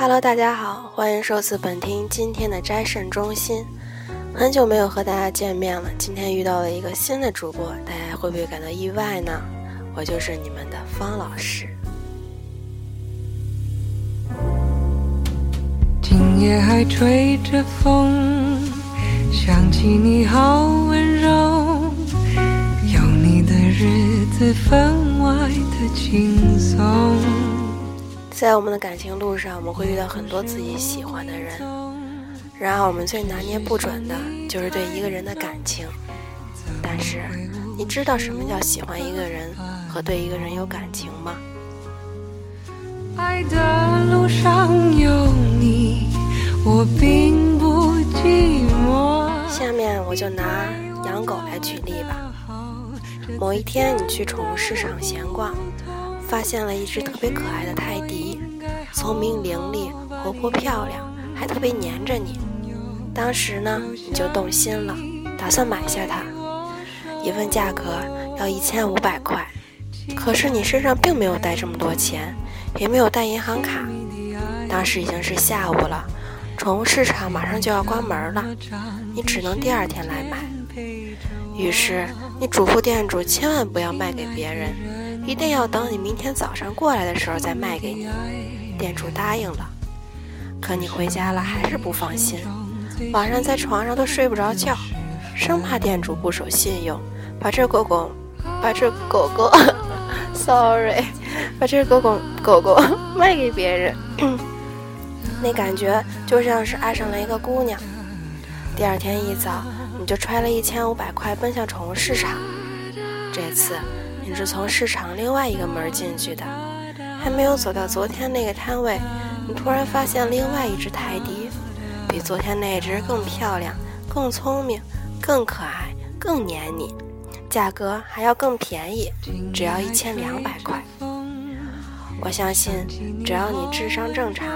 Hello，大家好，欢迎收听本听今天的斋肾中心。很久没有和大家见面了，今天遇到了一个新的主播，大家会不会感到意外呢？我就是你们的方老师。今夜还吹着风，想起你好温柔，有你的日子分外的轻松。在我们的感情路上，我们会遇到很多自己喜欢的人，然而我们最拿捏不准的就是对一个人的感情。但是，你知道什么叫喜欢一个人和对一个人有感情吗？爱的路上有你，我并不寂寞。下面我就拿养狗来举例吧。某一天，你去宠物市场闲逛。发现了一只特别可爱的泰迪，聪明伶俐、活泼漂亮，还特别黏着你。当时呢，你就动心了，打算买下它。一问价格要一千五百块，可是你身上并没有带这么多钱，也没有带银行卡。当时已经是下午了，宠物市场马上就要关门了，你只能第二天来买。于是你嘱咐店主千万不要卖给别人。一定要等你明天早上过来的时候再卖给你。店主答应了，可你回家了还是不放心，晚上在床上都睡不着觉，生怕店主不守信用，把这狗狗，把这狗狗，sorry，把这狗狗狗狗 卖给别人。那感觉就像是爱上了一个姑娘。第二天一早，你就揣了一千五百块奔向宠物市场，这次。你是从市场另外一个门进去的，还没有走到昨天那个摊位，你突然发现另外一只泰迪，比昨天那只更漂亮、更聪明、更可爱、更黏你，价格还要更便宜，只要一千两百块。我相信，只要你智商正常，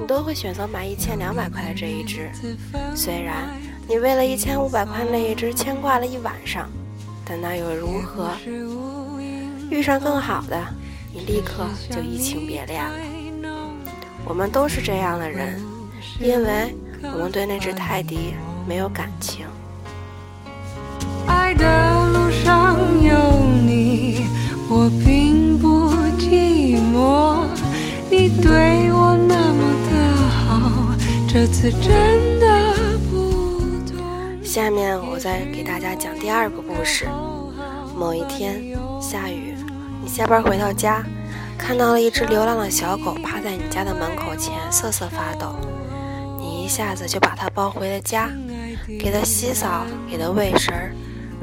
你都会选择买一千两百块的这一只。虽然你为了一千五百块那一只牵挂了一晚上，但那又如何？遇上更好的，你立刻就移情别恋了。我们都是这样的人，因为我们对那只泰迪没有感情。爱的路上有你，我并不寂寞。你对我那么的好，这次真的不同。下面我再给大家讲第二个故事。某一天下雨。你下班回到家，看到了一只流浪的小狗趴在你家的门口前瑟瑟发抖，你一下子就把它抱回了家，给它洗澡，给它喂食，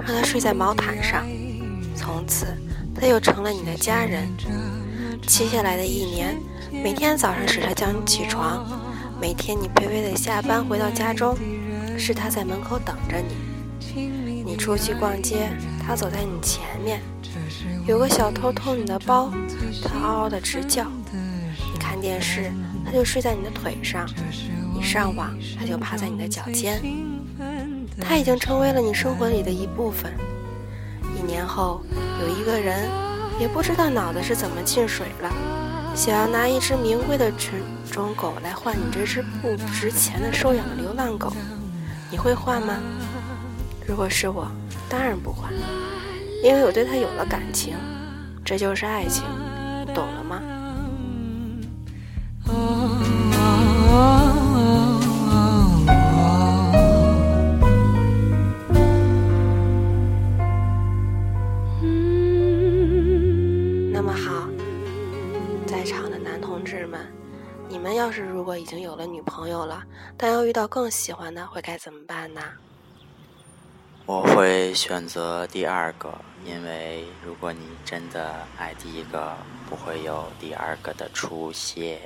让它睡在毛毯上。从此，它又成了你的家人。接下来的一年，每天早上是它叫你起床，每天你卑微的下班回到家中，是它在门口等着你。你出去逛街，它走在你前面。有个小偷偷你的包，他嗷嗷的直叫。你看电视，他就睡在你的腿上；你上网，他就趴在你的脚尖。他已经成为了你生活里的一部分。一年后，有一个人也不知道脑子是怎么进水了，想要拿一只名贵的纯种狗来换你这只不值钱的收养的流浪狗，你会换吗？如果是我，当然不换。因为我对他有了感情，这就是爱情，懂了吗？那么好，在场的男同志们，你们要是如果已经有了女朋友了，但要遇到更喜欢的，会该怎么办呢？我会选择第二个，因为如果你真的爱第一个，不会有第二个的出现。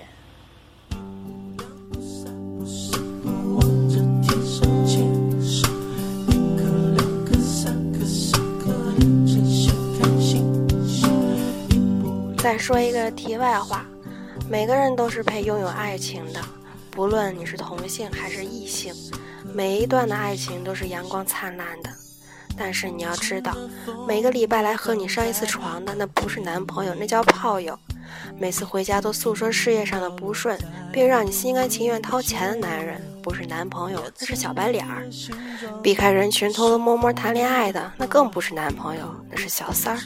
再说一个题外话，每个人都是配拥有爱情的，不论你是同性还是异性。每一段的爱情都是阳光灿烂的，但是你要知道，每个礼拜来和你上一次床的那不是男朋友，那叫炮友；每次回家都诉说事业上的不顺，并让你心甘情愿掏钱的男人，不是男朋友，那是小白脸儿；避开人群偷偷摸摸谈恋爱的，那更不是男朋友，那是小三儿。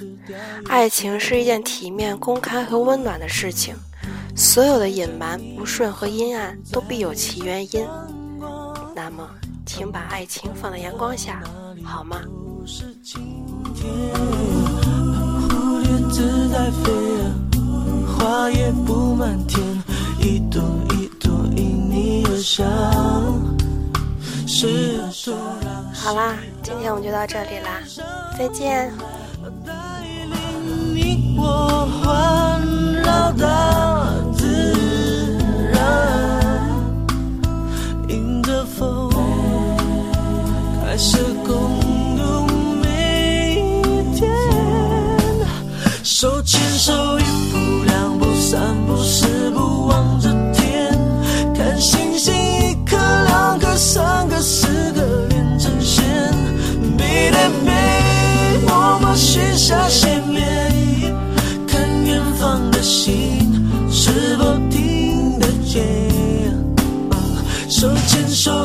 爱情是一件体面、公开和温暖的事情，所有的隐瞒、不顺和阴暗都必有其原因。那么，请把爱情放在阳光下，好吗？花也不满天，一朵一朵因你而香。好啦，今天我们就到这里啦，再见。手牵手，一步两步三步四步望着天，看星星一颗两颗三颗四个连成线。背对背，我们许下心愿，看远方的星是否听得见。手牵手。